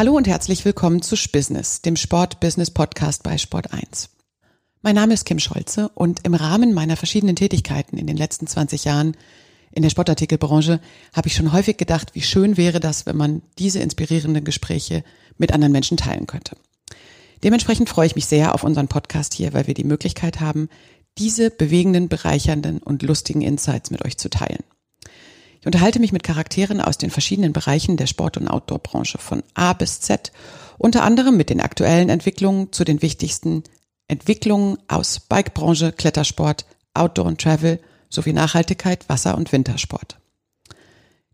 Hallo und herzlich willkommen zu Spissness, dem Sport-Business-Podcast bei Sport 1. Mein Name ist Kim Scholze und im Rahmen meiner verschiedenen Tätigkeiten in den letzten 20 Jahren in der Sportartikelbranche habe ich schon häufig gedacht, wie schön wäre das, wenn man diese inspirierenden Gespräche mit anderen Menschen teilen könnte. Dementsprechend freue ich mich sehr auf unseren Podcast hier, weil wir die Möglichkeit haben, diese bewegenden, bereichernden und lustigen Insights mit euch zu teilen. Ich unterhalte mich mit Charakteren aus den verschiedenen Bereichen der Sport- und Outdoor-Branche von A bis Z, unter anderem mit den aktuellen Entwicklungen zu den wichtigsten Entwicklungen aus Bikebranche, Klettersport, Outdoor und Travel sowie Nachhaltigkeit, Wasser- und Wintersport.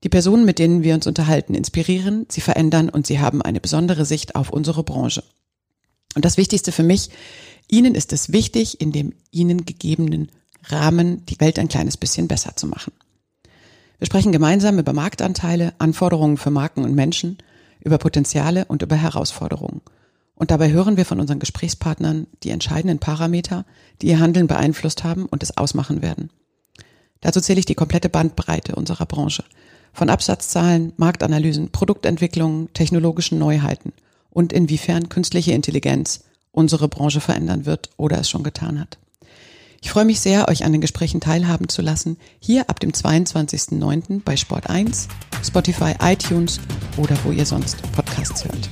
Die Personen, mit denen wir uns unterhalten, inspirieren, sie verändern und sie haben eine besondere Sicht auf unsere Branche. Und das Wichtigste für mich, Ihnen ist es wichtig, in dem Ihnen gegebenen Rahmen die Welt ein kleines bisschen besser zu machen. Wir sprechen gemeinsam über Marktanteile, Anforderungen für Marken und Menschen, über Potenziale und über Herausforderungen. Und dabei hören wir von unseren Gesprächspartnern die entscheidenden Parameter, die ihr Handeln beeinflusst haben und es ausmachen werden. Dazu zähle ich die komplette Bandbreite unserer Branche. Von Absatzzahlen, Marktanalysen, Produktentwicklungen, technologischen Neuheiten und inwiefern künstliche Intelligenz unsere Branche verändern wird oder es schon getan hat. Ich freue mich sehr, euch an den Gesprächen teilhaben zu lassen, hier ab dem 22.09. bei Sport 1, Spotify, iTunes oder wo ihr sonst Podcasts hört.